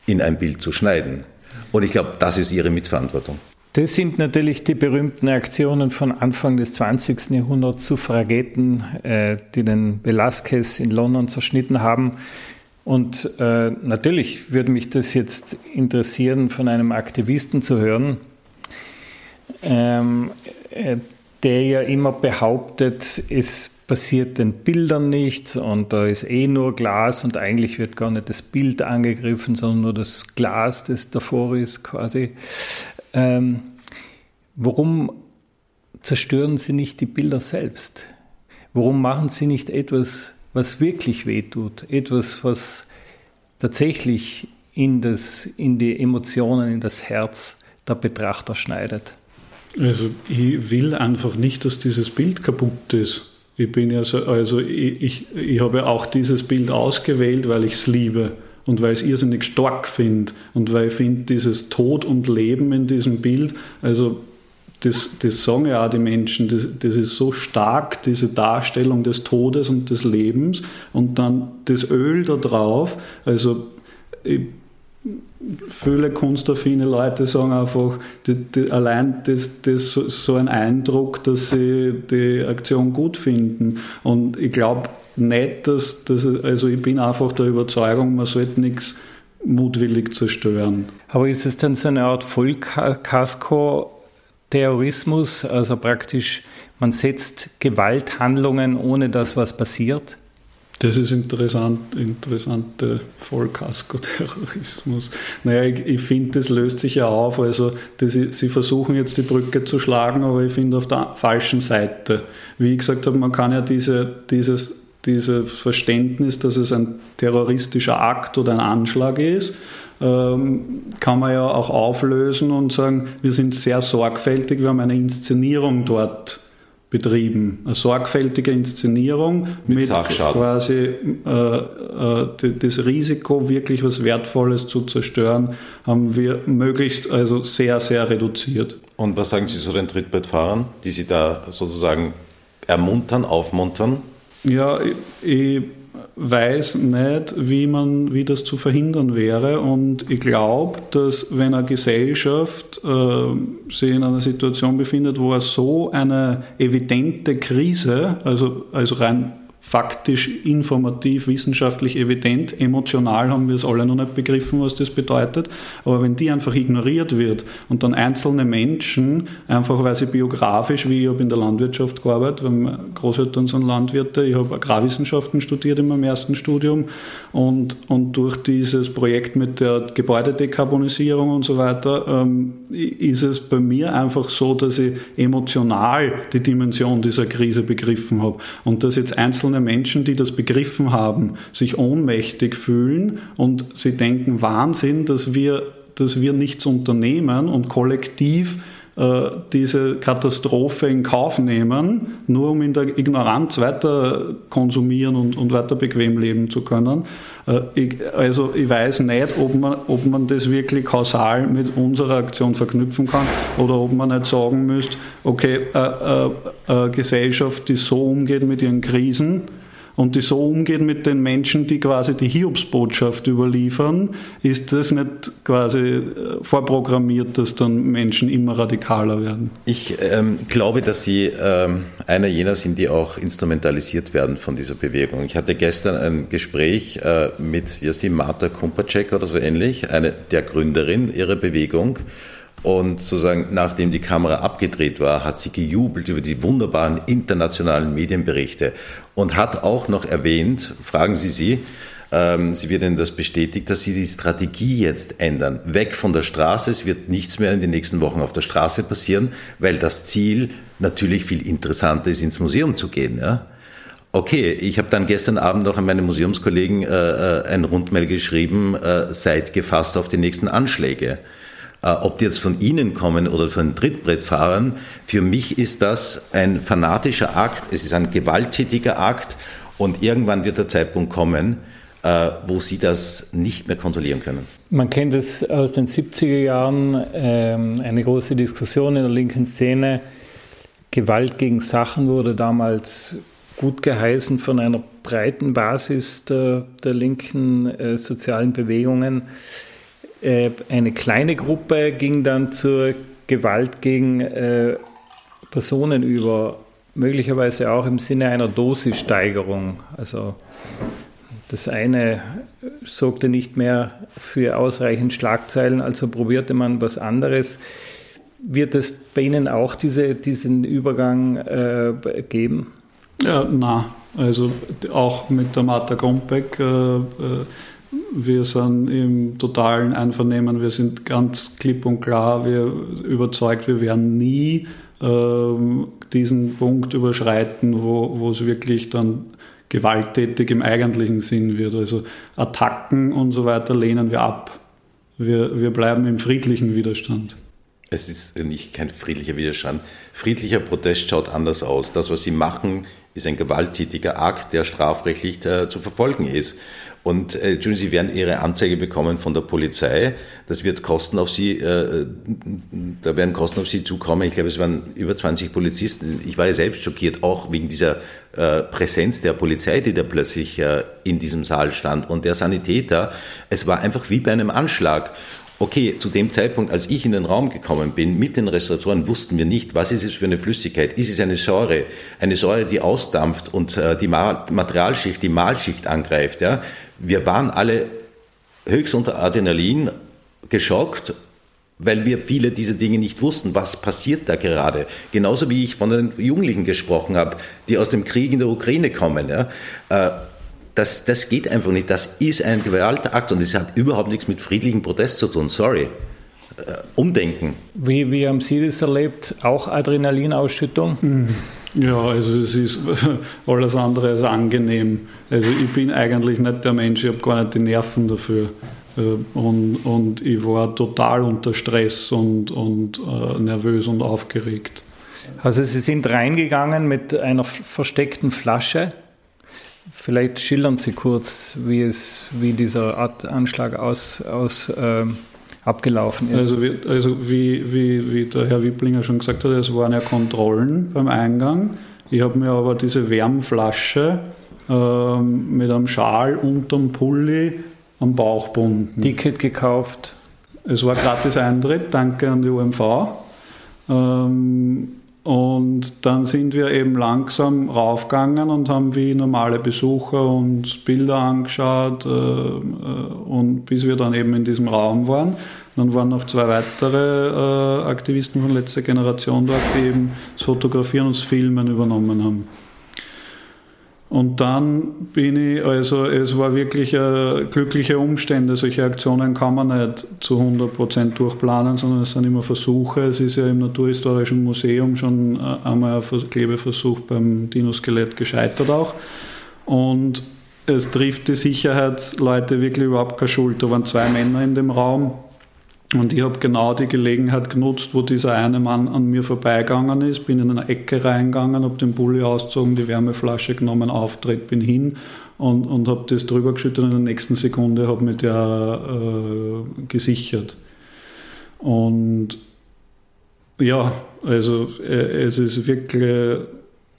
in ein Bild zu schneiden. Und ich glaube, das ist ihre Mitverantwortung. Das sind natürlich die berühmten Aktionen von Anfang des 20. Jahrhunderts, Suffragetten, äh, die den Velázquez in London zerschnitten haben. Und äh, natürlich würde mich das jetzt interessieren, von einem Aktivisten zu hören, ähm, äh, der ja immer behauptet, es passiert den Bildern nichts und da ist eh nur Glas und eigentlich wird gar nicht das Bild angegriffen, sondern nur das Glas, das davor ist quasi. Ähm, warum zerstören Sie nicht die Bilder selbst? Warum machen Sie nicht etwas, was wirklich wehtut? Etwas, was tatsächlich in, das, in die Emotionen, in das Herz der Betrachter schneidet? Also ich will einfach nicht, dass dieses Bild kaputt ist. Ich bin ja so, also ich, ich, ich habe auch dieses Bild ausgewählt, weil ich es liebe und weil ich es irrsinnig stark finde und weil ich finde, dieses Tod und Leben in diesem Bild, also das, das sagen ja auch die Menschen, das, das ist so stark, diese Darstellung des Todes und des Lebens und dann das Öl da drauf, also ich viele kunstaffine Leute sagen einfach, die, die, allein das, das so ein Eindruck, dass sie die Aktion gut finden. Und ich glaube nicht, dass, dass, also ich bin einfach der Überzeugung, man sollte nichts mutwillig zerstören. Aber ist es dann so eine Art Vollkasko-Terrorismus, also praktisch, man setzt Gewalthandlungen, ohne dass was passiert? Das ist interessant, interessante Vollkasko-Terrorismus. Naja, ich, ich finde, das löst sich ja auf. Also, das, sie versuchen jetzt die Brücke zu schlagen, aber ich finde auf der falschen Seite. Wie ich gesagt habe, man kann ja diese, dieses, dieses Verständnis, dass es ein terroristischer Akt oder ein Anschlag ist, ähm, kann man ja auch auflösen und sagen, wir sind sehr sorgfältig, wir haben eine Inszenierung dort betrieben. Eine sorgfältige Inszenierung mit, mit quasi äh, äh, das Risiko, wirklich was Wertvolles zu zerstören, haben wir möglichst also sehr, sehr reduziert. Und was sagen Sie zu den Trittbrettfahrern, die Sie da sozusagen ermuntern, aufmuntern? Ja, ich, ich weiß nicht, wie, man, wie das zu verhindern wäre. Und ich glaube, dass wenn eine Gesellschaft äh, sich in einer Situation befindet, wo er so eine evidente Krise, also, also rein faktisch, informativ, wissenschaftlich evident. Emotional haben wir es alle noch nicht begriffen, was das bedeutet. Aber wenn die einfach ignoriert wird und dann einzelne Menschen, einfach weil sie biografisch, wie ich habe in der Landwirtschaft gearbeitet, weil meine Großeltern sind Landwirte, ich habe Agrarwissenschaften studiert in meinem ersten Studium und, und durch dieses Projekt mit der Gebäudedekarbonisierung und so weiter ähm, ist es bei mir einfach so, dass ich emotional die Dimension dieser Krise begriffen habe und dass jetzt einzelne einzelne Menschen, die das begriffen haben, sich ohnmächtig fühlen und sie denken, Wahnsinn, dass wir, dass wir nichts unternehmen und kollektiv äh, diese Katastrophe in Kauf nehmen, nur um in der Ignoranz weiter konsumieren und, und weiter bequem leben zu können. Äh, ich, also ich weiß nicht, ob man, ob man das wirklich kausal mit unserer Aktion verknüpfen kann oder ob man nicht sagen müsste, okay, äh, äh, Gesellschaft, die so umgeht mit ihren Krisen, und die so umgehen mit den Menschen, die quasi die Hiobsbotschaft überliefern, ist das nicht quasi äh, vorprogrammiert, dass dann Menschen immer radikaler werden? Ich ähm, glaube, dass Sie ähm, einer jener sind, die auch instrumentalisiert werden von dieser Bewegung. Ich hatte gestern ein Gespräch äh, mit, wie heißt die, Marta Kumpacek oder so ähnlich, eine der Gründerin ihrer Bewegung. Und sozusagen, nachdem die Kamera abgedreht war, hat sie gejubelt über die wunderbaren internationalen Medienberichte und hat auch noch erwähnt, fragen Sie sie, ähm, sie wird Ihnen das bestätigt, dass Sie die Strategie jetzt ändern. Weg von der Straße, es wird nichts mehr in den nächsten Wochen auf der Straße passieren, weil das Ziel natürlich viel interessanter ist, ins Museum zu gehen. Ja? Okay, ich habe dann gestern Abend noch an meine Museumskollegen äh, äh ein Rundmail geschrieben, äh, seid gefasst auf die nächsten Anschläge. Äh, ob die jetzt von Ihnen kommen oder von Trittbrettfahrern, für mich ist das ein fanatischer Akt, es ist ein gewalttätiger Akt und irgendwann wird der Zeitpunkt kommen, äh, wo Sie das nicht mehr kontrollieren können. Man kennt es aus den 70er Jahren, ähm, eine große Diskussion in der linken Szene. Gewalt gegen Sachen wurde damals gut geheißen von einer breiten Basis der, der linken äh, sozialen Bewegungen. Äh, eine kleine Gruppe ging dann zur Gewalt gegen äh, Personen über, möglicherweise auch im Sinne einer Dosissteigerung. Also das eine sorgte nicht mehr für ausreichend Schlagzeilen, also probierte man was anderes. Wird es bei Ihnen auch diese, diesen Übergang äh, geben? Ja, na, also auch mit der Martha Grombeck. Äh, äh, wir sind im totalen Einvernehmen, wir sind ganz klipp und klar, wir überzeugt, wir werden nie äh, diesen Punkt überschreiten, wo, wo es wirklich dann gewalttätig im eigentlichen Sinn wird. Also Attacken und so weiter lehnen wir ab. Wir, wir bleiben im friedlichen Widerstand. Es ist nicht kein friedlicher Widerstand. Friedlicher Protest schaut anders aus. Das, was sie machen, ist ein gewalttätiger Akt, der strafrechtlich äh, zu verfolgen ist. Und äh, Entschuldigung, Sie werden Ihre Anzeige bekommen von der Polizei. Das wird Kosten auf Sie, äh, da werden Kosten auf Sie zukommen. Ich glaube, es waren über 20 Polizisten. Ich war ja selbst schockiert, auch wegen dieser äh, Präsenz der Polizei, die da plötzlich äh, in diesem Saal stand. Und der Sanitäter, es war einfach wie bei einem Anschlag. Okay, zu dem Zeitpunkt, als ich in den Raum gekommen bin, mit den Restauratoren, wussten wir nicht, was ist es für eine Flüssigkeit? Ist es eine Säure? Eine Säure, die ausdampft und äh, die Materialschicht, die Mahlschicht angreift. Ja? Wir waren alle höchst unter Adrenalin geschockt, weil wir viele dieser Dinge nicht wussten. Was passiert da gerade? Genauso wie ich von den Jugendlichen gesprochen habe, die aus dem Krieg in der Ukraine kommen. Ja? Äh, das, das geht einfach nicht. Das ist ein Gewaltakt und es hat überhaupt nichts mit friedlichem Protest zu tun. Sorry. Äh, umdenken. Wie, wie haben Sie das erlebt? Auch Adrenalinausschüttung? Hm. Ja, also es ist alles andere als angenehm. Also ich bin eigentlich nicht der Mensch, ich habe gar nicht die Nerven dafür. Äh, und, und ich war total unter Stress und, und äh, nervös und aufgeregt. Also Sie sind reingegangen mit einer versteckten Flasche Vielleicht schildern Sie kurz, wie, es, wie dieser Art Anschlag aus, aus, äh, abgelaufen ist. Also, wie, also wie, wie, wie der Herr Wipplinger schon gesagt hat, es waren ja Kontrollen beim Eingang. Ich habe mir aber diese Wärmflasche äh, mit einem Schal unterm Pulli am Bauch bunden. Ticket gekauft. Es war gratis Eintritt, danke an die UMV. Ähm, und dann sind wir eben langsam raufgegangen und haben wie normale Besucher uns Bilder angeschaut äh, äh, und bis wir dann eben in diesem Raum waren. Dann waren noch zwei weitere äh, Aktivisten von letzter Generation dort, die eben das Fotografieren und das Filmen übernommen haben. Und dann bin ich, also es war wirklich äh, glückliche Umstände. Solche Aktionen kann man nicht zu 100% durchplanen, sondern es sind immer Versuche. Es ist ja im Naturhistorischen Museum schon äh, einmal ein Klebeversuch beim Dinoskelett gescheitert auch. Und es trifft die Sicherheitsleute wirklich überhaupt keine Schuld. Da waren zwei Männer in dem Raum und ich habe genau die Gelegenheit genutzt, wo dieser eine Mann an mir vorbeigegangen ist, bin in eine Ecke reingegangen, habe den Bulli ausgezogen, die Wärmeflasche genommen, auftritt, bin hin und, und habe das drüber geschüttet und in der nächsten Sekunde habe mich der äh, gesichert. Und ja, also äh, es ist wirklich,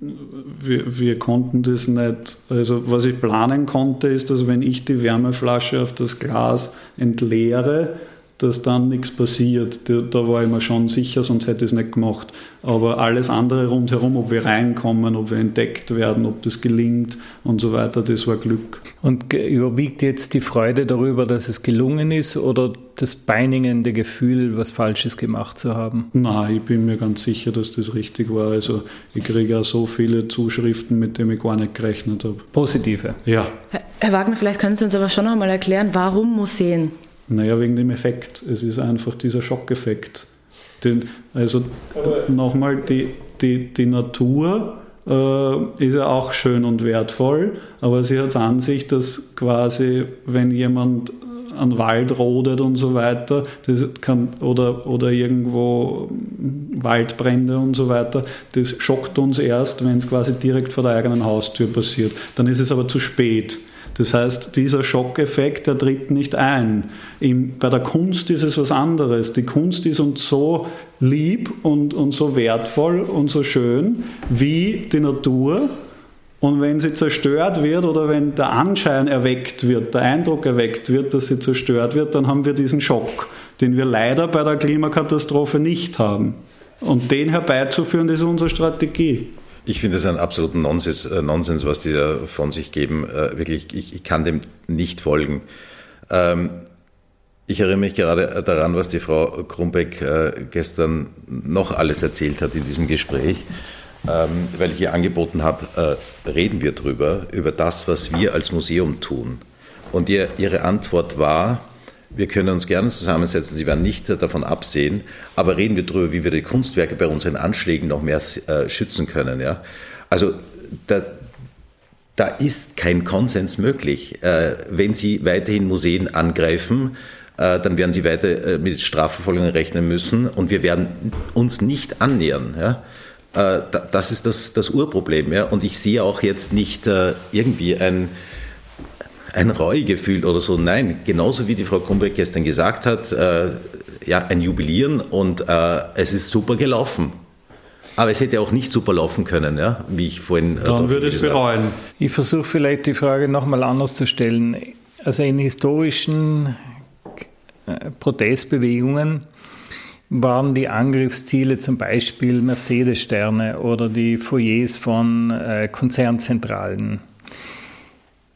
wir, wir, konnten das nicht, also was ich planen konnte, ist, dass wenn ich die Wärmeflasche auf das Glas entleere, dass dann nichts passiert. Da, war ich mir schon sicher, sonst hätte ich es nicht gemacht. Aber alles andere rundherum, ob wir reinkommen, ob wir entdeckt werden, ob das gelingt und so weiter, das war Glück. Und überwiegt jetzt die Freude darüber, dass es gelungen ist oder das peinigende Gefühl, was Falsches gemacht zu haben? Nein, ich bin mir ganz sicher, dass das richtig war. Also ich kriege ja so viele Zuschriften, mit denen ich gar nicht gerechnet habe. Positive? Ja. Herr Wagner, vielleicht können Sie uns aber schon noch mal erklären, warum Museen? Naja, wegen dem Effekt. Es ist einfach dieser Schockeffekt. Den, also nochmal, die, die, die Natur äh, ist ja auch schön und wertvoll, aber sie hat es an sich, dass quasi, wenn jemand an Wald rodet und so weiter, das kann, oder, oder irgendwo Waldbrände und so weiter, das schockt uns erst, wenn es quasi direkt vor der eigenen Haustür passiert. Dann ist es aber zu spät. Das heißt, dieser Schockeffekt, der tritt nicht ein. Im, bei der Kunst ist es was anderes. Die Kunst ist uns so lieb und, und so wertvoll und so schön wie die Natur. Und wenn sie zerstört wird oder wenn der Anschein erweckt wird, der Eindruck erweckt wird, dass sie zerstört wird, dann haben wir diesen Schock, den wir leider bei der Klimakatastrophe nicht haben. Und den herbeizuführen, ist unsere Strategie. Ich finde es einen absoluten Nonsens, äh, Nonsens, was die da von sich geben. Äh, wirklich, ich, ich kann dem nicht folgen. Ähm, ich erinnere mich gerade daran, was die Frau Krumbeck äh, gestern noch alles erzählt hat in diesem Gespräch, ähm, weil ich ihr angeboten habe, reden wir drüber, über das, was wir als Museum tun. Und ihr, ihre Antwort war, wir können uns gerne zusammensetzen, Sie werden nicht davon absehen, aber reden wir darüber, wie wir die Kunstwerke bei unseren Anschlägen noch mehr äh, schützen können. Ja? Also da, da ist kein Konsens möglich. Äh, wenn Sie weiterhin Museen angreifen, äh, dann werden sie weiter äh, mit Strafverfolgungen rechnen müssen und wir werden uns nicht annähern. Ja? Äh, das ist das, das Urproblem. Ja? Und ich sehe auch jetzt nicht irgendwie ein, ein Reuegefühl oder so. Nein, genauso wie die Frau Krumbeck gestern gesagt hat, ja, ein Jubilieren und es ist super gelaufen. Aber es hätte auch nicht super laufen können, ja, wie ich vorhin. Dann würde es bereuen. Ich versuche vielleicht die Frage nochmal anders zu stellen. Also in historischen äh, Protestbewegungen waren die Angriffsziele zum Beispiel Mercedes-Sterne oder die Foyers von äh, Konzernzentralen.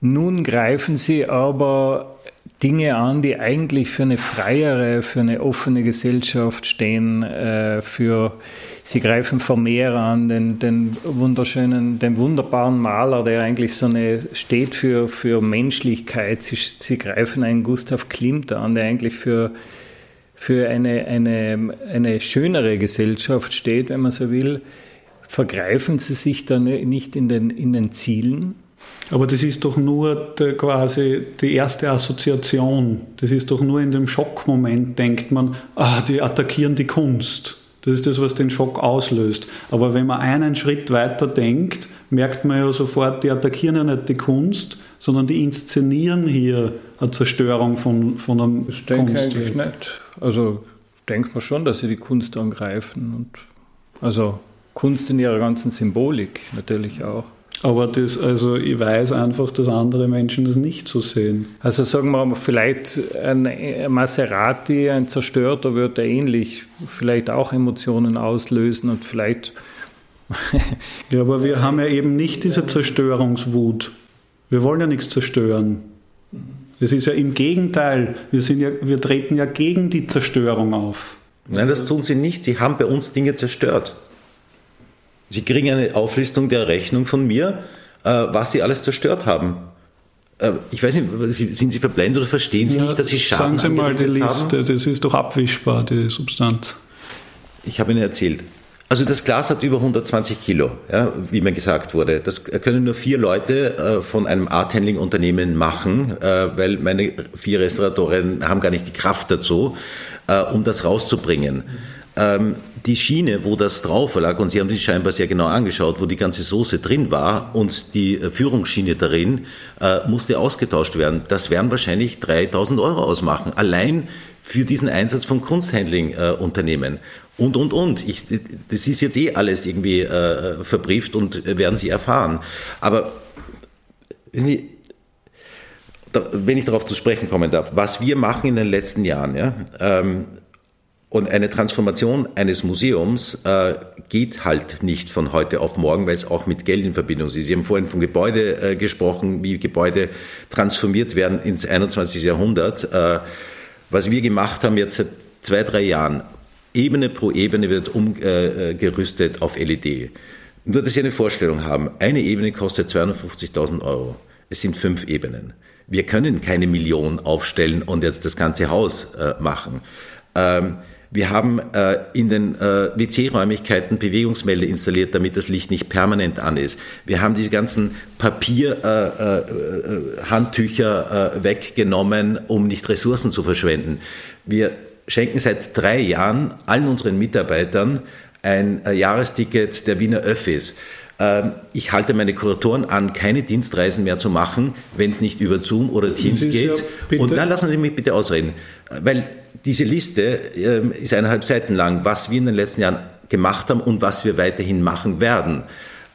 Nun greifen sie aber Dinge an, die eigentlich für eine freiere, für eine offene Gesellschaft stehen, äh, für sie greifen Vermeer an, den, den wunderschönen, den wunderbaren Maler, der eigentlich so eine steht für, für Menschlichkeit. Sie, sie greifen einen Gustav Klimt an, der eigentlich für, für eine, eine, eine schönere Gesellschaft steht, wenn man so will. Vergreifen sie sich dann nicht in den, in den Zielen? Aber das ist doch nur der, quasi die erste Assoziation. Das ist doch nur in dem Schockmoment, denkt man, ah, die attackieren die Kunst. Das ist das, was den Schock auslöst. Aber wenn man einen Schritt weiter denkt, merkt man ja sofort, die attackieren ja nicht die Kunst, sondern die inszenieren hier eine Zerstörung von, von einem das denke ich eigentlich nicht. Also denkt man schon, dass sie die Kunst angreifen. Und also Kunst in ihrer ganzen Symbolik natürlich auch. Aber das, also ich weiß einfach, dass andere Menschen das nicht so sehen. Also sagen wir mal, vielleicht ein Maserati, ein zerstörter, würde ähnlich vielleicht auch Emotionen auslösen und vielleicht. ja, aber wir haben ja eben nicht diese Zerstörungswut. Wir wollen ja nichts zerstören. Es ist ja im Gegenteil, wir, sind ja, wir treten ja gegen die Zerstörung auf. Nein, das tun sie nicht. Sie haben bei uns Dinge zerstört. Sie kriegen eine Auflistung der Rechnung von mir, äh, was Sie alles zerstört haben. Äh, ich weiß nicht, sind Sie verblendet oder verstehen Sie ja, nicht, dass Sie Schaden Sagen Sie mal die Liste, haben? das ist doch abwischbar, die Substanz. Ich habe Ihnen erzählt. Also das Glas hat über 120 Kilo, ja, wie mir gesagt wurde. Das können nur vier Leute äh, von einem Art-Handling-Unternehmen machen, äh, weil meine vier Restauratoren haben gar nicht die Kraft dazu, äh, um das rauszubringen. Mhm. Ähm, die Schiene, wo das drauf lag, und Sie haben sich scheinbar sehr genau angeschaut, wo die ganze Soße drin war und die äh, Führungsschiene darin, äh, musste ausgetauscht werden. Das werden wahrscheinlich 3000 Euro ausmachen. Allein für diesen Einsatz von Kunsthandling-Unternehmen. Äh, und, und, und. Ich, das ist jetzt eh alles irgendwie äh, verbrieft und werden Sie erfahren. Aber, wissen Sie, da, wenn ich darauf zu sprechen kommen darf, was wir machen in den letzten Jahren, ja, ähm, und eine Transformation eines Museums äh, geht halt nicht von heute auf morgen, weil es auch mit Geld in Verbindung ist. Sie haben vorhin vom Gebäude äh, gesprochen, wie Gebäude transformiert werden ins 21. Jahrhundert. Äh, was wir gemacht haben jetzt seit zwei, drei Jahren, Ebene pro Ebene wird umgerüstet äh, auf LED. Nur, dass Sie eine Vorstellung haben, eine Ebene kostet 250.000 Euro. Es sind fünf Ebenen. Wir können keine Million aufstellen und jetzt das ganze Haus äh, machen. Ähm, wir haben äh, in den äh, WC-Räumlichkeiten Bewegungsmelder installiert, damit das Licht nicht permanent an ist. Wir haben diese ganzen Papierhandtücher äh, äh, äh, weggenommen, um nicht Ressourcen zu verschwenden. Wir schenken seit drei Jahren allen unseren Mitarbeitern ein äh, Jahresticket der Wiener Öffis. Ähm, ich halte meine Kuratoren an, keine Dienstreisen mehr zu machen, wenn es nicht über Zoom oder Teams geht. Ja Und dann lassen Sie mich bitte ausreden, weil diese Liste ähm, ist eineinhalb Seiten lang, was wir in den letzten Jahren gemacht haben und was wir weiterhin machen werden.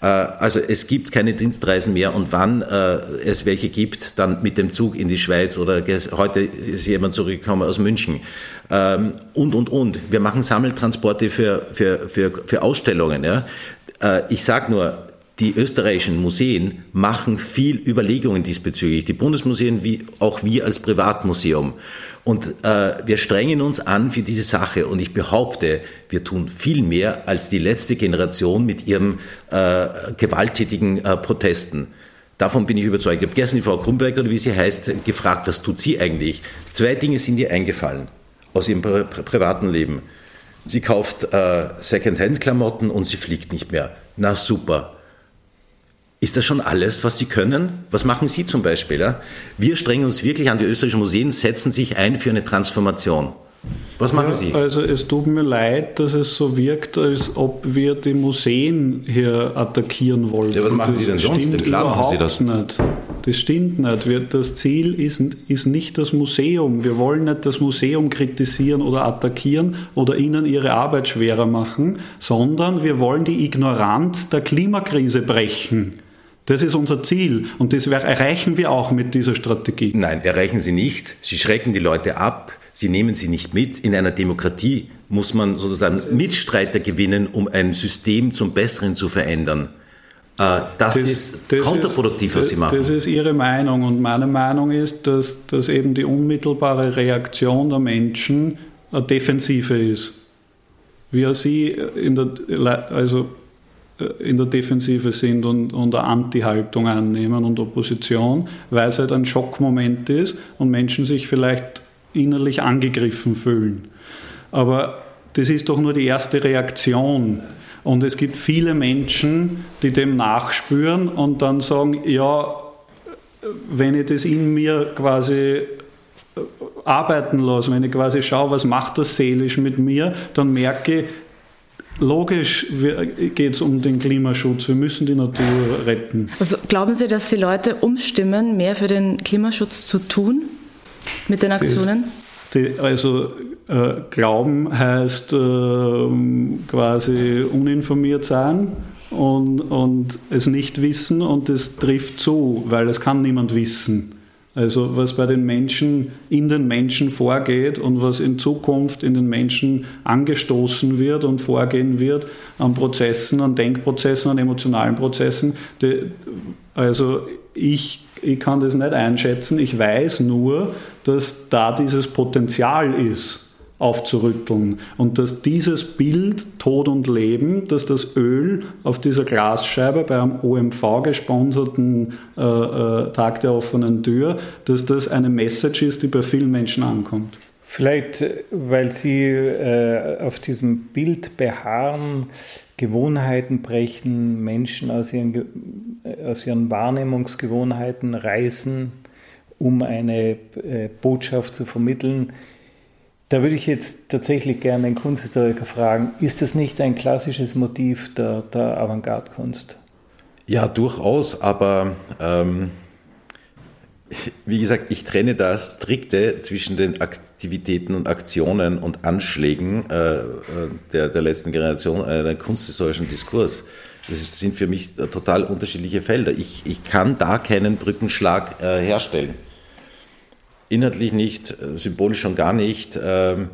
Äh, also es gibt keine Dienstreisen mehr und wann äh, es welche gibt, dann mit dem Zug in die Schweiz oder heute ist jemand zurückgekommen aus München ähm, und, und, und. Wir machen Sammeltransporte für, für, für, für Ausstellungen. Ja. Äh, ich sage nur, die österreichischen Museen machen viel Überlegungen diesbezüglich. Die Bundesmuseen wie auch wir als Privatmuseum. Und äh, wir strengen uns an für diese Sache. Und ich behaupte, wir tun viel mehr als die letzte Generation mit ihren äh, gewalttätigen äh, Protesten. Davon bin ich überzeugt. Ich habe gestern die Frau Krumberg, oder wie sie heißt, gefragt, was tut sie eigentlich? Zwei Dinge sind ihr eingefallen aus ihrem pri privaten Leben. Sie kauft äh, Secondhand-Klamotten und sie fliegt nicht mehr. Na super. Ist das schon alles, was Sie können? Was machen Sie zum Beispiel? Ja? Wir strengen uns wirklich an, die österreichischen Museen setzen sich ein für eine Transformation. Was machen ja, Sie? Also es tut mir leid, dass es so wirkt, als ob wir die Museen hier attackieren wollten. Ja, was machen das Sie denn sonst? Stimmt Klar machen Sie das. Nicht. Das stimmt nicht. Das Ziel ist, ist nicht das Museum. Wir wollen nicht das Museum kritisieren oder attackieren oder ihnen ihre Arbeit schwerer machen, sondern wir wollen die Ignoranz der Klimakrise brechen. Das ist unser Ziel und das erreichen wir auch mit dieser Strategie. Nein, erreichen Sie nicht. Sie schrecken die Leute ab. Sie nehmen sie nicht mit. In einer Demokratie muss man sozusagen Mitstreiter gewinnen, um ein System zum Besseren zu verändern. Äh, das, das ist das kontraproduktiv, ist, was Sie machen. Das ist Ihre Meinung. Und meine Meinung ist, dass, dass eben die unmittelbare Reaktion der Menschen eine Defensive ist. Wie Sie in der, also äh, in der Defensive sind und, und eine Anti-Haltung annehmen und Opposition, weil es halt ein Schockmoment ist und Menschen sich vielleicht innerlich angegriffen fühlen. Aber das ist doch nur die erste Reaktion. Und es gibt viele Menschen, die dem nachspüren und dann sagen, ja, wenn ich das in mir quasi äh, arbeiten lasse, wenn ich quasi schaue, was macht das seelisch mit mir, dann merke ich, Logisch geht es um den Klimaschutz. Wir müssen die Natur retten. Also glauben Sie, dass die Leute umstimmen, mehr für den Klimaschutz zu tun mit den Aktionen? Das, die, also äh, Glauben heißt äh, quasi uninformiert sein und, und es nicht wissen und es trifft zu, weil es kann niemand wissen. Also was bei den Menschen, in den Menschen vorgeht und was in Zukunft in den Menschen angestoßen wird und vorgehen wird an Prozessen, an Denkprozessen, an emotionalen Prozessen. Die, also ich, ich kann das nicht einschätzen. Ich weiß nur, dass da dieses Potenzial ist aufzurütteln. Und dass dieses Bild Tod und Leben, dass das Öl auf dieser Glasscheibe bei einem OMV gesponserten äh, äh, Tag der offenen Tür, dass das eine Message ist, die bei vielen Menschen ankommt. Vielleicht, weil Sie äh, auf diesem Bild beharren, Gewohnheiten brechen, Menschen aus ihren, aus ihren Wahrnehmungsgewohnheiten reißen, um eine äh, Botschaft zu vermitteln. Da würde ich jetzt tatsächlich gerne einen Kunsthistoriker fragen, ist das nicht ein klassisches Motiv der, der Avantgarde-Kunst? Ja, durchaus, aber ähm, wie gesagt, ich trenne da strikte zwischen den Aktivitäten und Aktionen und Anschlägen äh, äh der, der letzten Generation äh, einen kunsthistorischen Diskurs. Das sind für mich total unterschiedliche Felder. Ich, ich kann da keinen Brückenschlag äh, herstellen inhaltlich nicht, äh, symbolisch schon gar nicht. Ähm,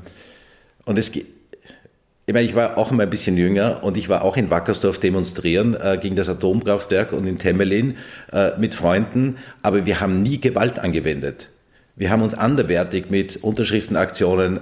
und es ich meine, ich war auch immer ein bisschen jünger und ich war auch in Wackersdorf demonstrieren äh, gegen das Atomkraftwerk und in Temelin äh, mit Freunden, aber wir haben nie Gewalt angewendet. Wir haben uns anderwertig mit Unterschriftenaktionen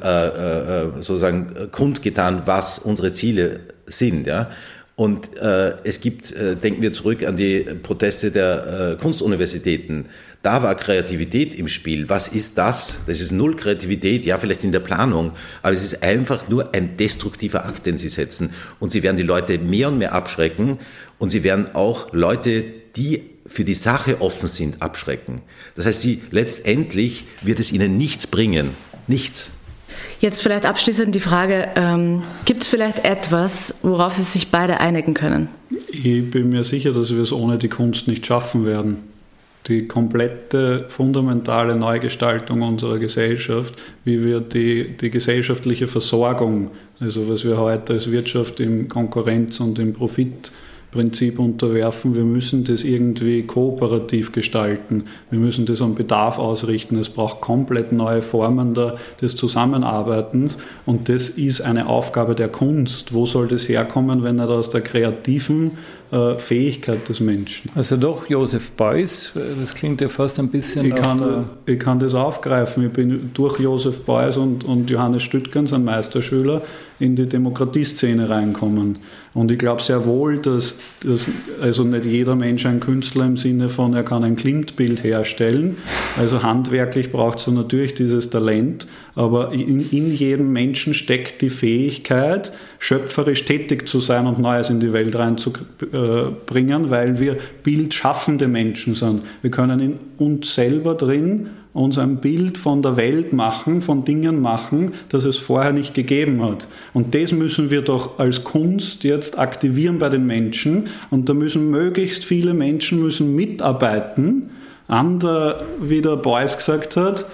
sozusagen kundgetan, was unsere Ziele sind. Ja? Und äh, es gibt, äh, denken wir zurück an die Proteste der äh, Kunstuniversitäten. Da war Kreativität im Spiel. Was ist das? Das ist null Kreativität, ja, vielleicht in der Planung, aber es ist einfach nur ein destruktiver Akt, den sie setzen. Und sie werden die Leute mehr und mehr abschrecken und sie werden auch Leute, die für die Sache offen sind, abschrecken. Das heißt, sie letztendlich wird es ihnen nichts bringen. Nichts. Jetzt vielleicht abschließend die Frage, ähm, gibt es vielleicht etwas, worauf Sie sich beide einigen können? Ich bin mir sicher, dass wir es ohne die Kunst nicht schaffen werden. Die komplette fundamentale Neugestaltung unserer Gesellschaft, wie wir die, die gesellschaftliche Versorgung, also was wir heute als Wirtschaft im Konkurrenz und im Profit Prinzip unterwerfen. Wir müssen das irgendwie kooperativ gestalten. Wir müssen das am Bedarf ausrichten. Es braucht komplett neue Formen des Zusammenarbeitens. Und das ist eine Aufgabe der Kunst. Wo soll das herkommen, wenn er aus der kreativen äh, Fähigkeit des Menschen. Also doch Josef Beuys, das klingt ja fast ein bisschen. Ich kann, ich kann das aufgreifen. Ich bin durch Josef Beuys und, und Johannes Stüttgens, ein Meisterschüler, in die Demokratieszene reinkommen. Und ich glaube sehr wohl, dass, dass also nicht jeder Mensch ein Künstler im Sinne von, er kann ein Klimtbild herstellen. Also handwerklich braucht es so natürlich dieses Talent, aber in, in jedem Menschen steckt die Fähigkeit, schöpferisch tätig zu sein und Neues in die Welt reinzubringen, weil wir bildschaffende Menschen sind. Wir können in uns selber drin uns ein Bild von der Welt machen, von Dingen machen, das es vorher nicht gegeben hat. Und das müssen wir doch als Kunst jetzt aktivieren bei den Menschen. Und da müssen möglichst viele Menschen müssen mitarbeiten an der, wie der Beuys gesagt hat,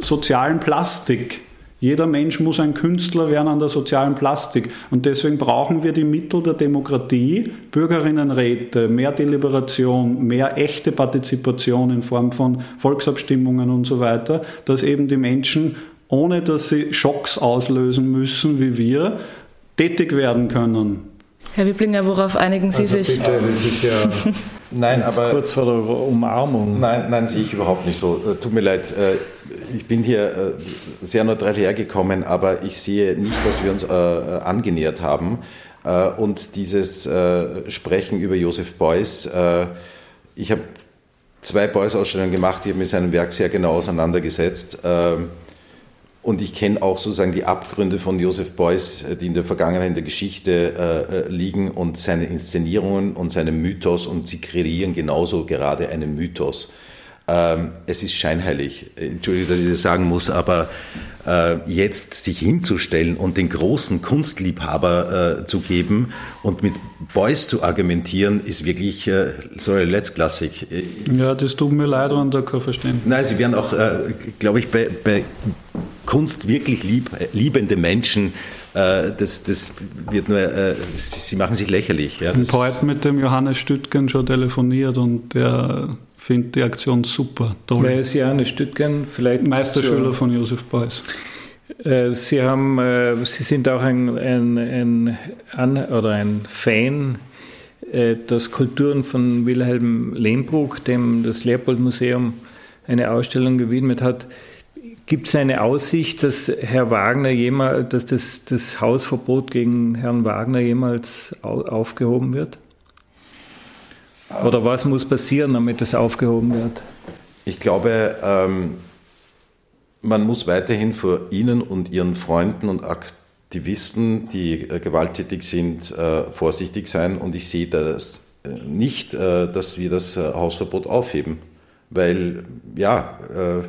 sozialen Plastik. Jeder Mensch muss ein Künstler werden an der sozialen Plastik. Und deswegen brauchen wir die Mittel der Demokratie, Bürgerinnenräte, mehr Deliberation, mehr echte Partizipation in Form von Volksabstimmungen und so weiter, dass eben die Menschen, ohne dass sie Schocks auslösen müssen wie wir, tätig werden können. Herr Wipplinger, worauf einigen Sie also sich? Bitte, das ist ja nein, aber, kurz vor der Umarmung. Nein, nein, sehe ich überhaupt nicht so. Äh, tut mir leid, äh, ich bin hier äh, sehr neutral hergekommen, aber ich sehe nicht, dass wir uns angenähert haben. Und dieses Sprechen über Josef Beuys, ich habe zwei Beuys-Ausstellungen gemacht, ich habe mit seinem Werk sehr genau auseinandergesetzt. Und ich kenne auch sozusagen die Abgründe von Joseph Beuys, äh, die in der Vergangenheit in der Geschichte äh, äh, liegen und seine Inszenierungen und seinen Mythos und sie kreieren genauso gerade einen Mythos. Ähm, es ist scheinheilig, entschuldige, dass ich das sagen muss, aber äh, jetzt sich hinzustellen und den großen Kunstliebhaber äh, zu geben und mit Beuys zu argumentieren, ist wirklich, äh, sorry, letztklassig. Ja, das tut mir leid, wenn da kein Verständnis Nein, Sie werden auch, äh, glaube ich, bei, bei Kunst wirklich lieb, liebende Menschen äh, das, das wird nur, äh, sie machen sich lächerlich. Ja, ich habe heute mit dem Johannes Stüttgen schon telefoniert und der finde die Aktion super, toll. Wer ist Johannes Stüttgen? Vielleicht Meisterschüler von Josef Beuys. Äh, Sie, haben, äh, Sie sind auch ein, ein, ein, oder ein Fan äh, der Skulpturen von Wilhelm Lehmbruck, dem das Leopold-Museum eine Ausstellung gewidmet hat. Gibt es eine Aussicht, dass Herr Wagner jemals, dass das, das Hausverbot gegen Herrn Wagner jemals aufgehoben wird? Oder was muss passieren, damit das aufgehoben wird? Ich glaube, ähm, man muss weiterhin vor Ihnen und Ihren Freunden und Aktivisten, die äh, gewalttätig sind, äh, vorsichtig sein. Und ich sehe das äh, nicht, äh, dass wir das äh, Hausverbot aufheben. Weil, ja, äh,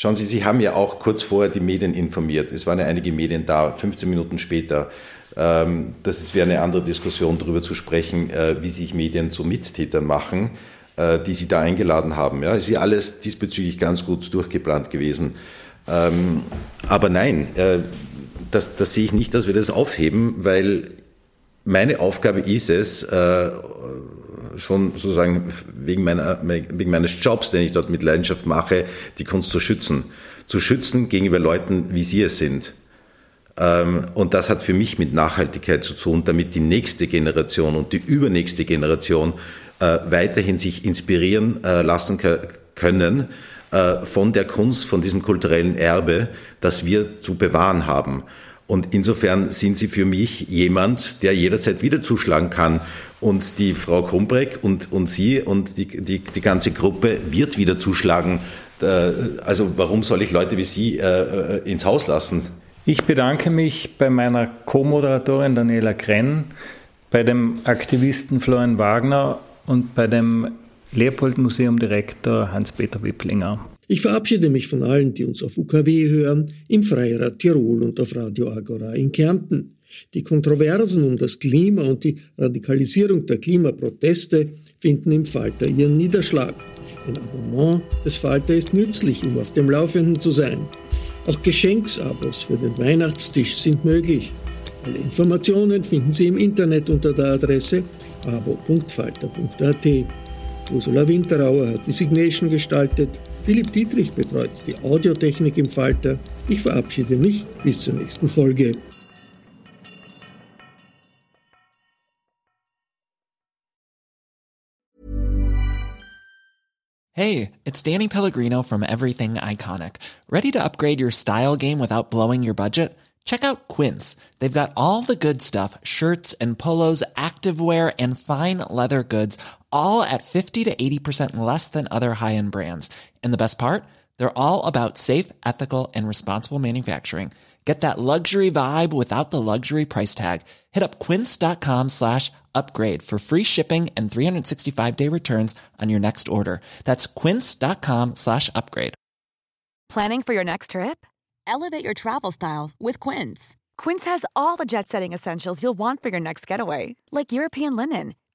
schauen Sie, Sie haben ja auch kurz vorher die Medien informiert. Es waren ja einige Medien da, 15 Minuten später. Ähm, das wäre eine andere Diskussion, darüber zu sprechen, äh, wie sich Medien zu Mittätern machen, äh, die sie da eingeladen haben. Ja, ist ja alles diesbezüglich ganz gut durchgeplant gewesen. Ähm, aber nein, äh, das, das sehe ich nicht, dass wir das aufheben, weil meine Aufgabe ist es, schon sozusagen wegen, meiner, wegen meines Jobs, den ich dort mit Leidenschaft mache, die Kunst zu schützen. Zu schützen gegenüber Leuten, wie sie es sind. Ähm, und das hat für mich mit Nachhaltigkeit zu tun, damit die nächste Generation und die übernächste Generation äh, weiterhin sich inspirieren äh, lassen können äh, von der Kunst, von diesem kulturellen Erbe, das wir zu bewahren haben. Und insofern sind Sie für mich jemand, der jederzeit wieder zuschlagen kann. Und die Frau Krumbreck und, und Sie und die, die, die ganze Gruppe wird wieder zuschlagen. Also warum soll ich Leute wie Sie ins Haus lassen? Ich bedanke mich bei meiner Co-Moderatorin Daniela Krenn, bei dem Aktivisten Florian Wagner und bei dem Leopold-Museum-Direktor Hans-Peter Wipplinger. Ich verabschiede mich von allen, die uns auf UKW hören, im Freirad Tirol und auf Radio Agora in Kärnten. Die Kontroversen um das Klima und die Radikalisierung der Klimaproteste finden im Falter ihren Niederschlag. Ein Abonnement des Falter ist nützlich, um auf dem Laufenden zu sein. Auch Geschenksabos für den Weihnachtstisch sind möglich. Alle Informationen finden Sie im Internet unter der Adresse abo.falter.at. Ursula Winterauer hat die Signation gestaltet. Philipp Dietrich betreut die Audiotechnik im Falter. Ich verabschiede mich bis zur nächsten Folge. Hey, it's Danny Pellegrino from Everything Iconic. Ready to upgrade your style game without blowing your budget? Check out Quince. They've got all the good stuff shirts and polos, activewear, and fine leather goods, all at 50 to 80% less than other high end brands. And the best part? They're all about safe, ethical, and responsible manufacturing. Get that luxury vibe without the luxury price tag. Hit up quince.com slash upgrade for free shipping and 365 day returns on your next order. That's quince.com slash upgrade. Planning for your next trip? Elevate your travel style with Quince. Quince has all the jet setting essentials you'll want for your next getaway, like European linen,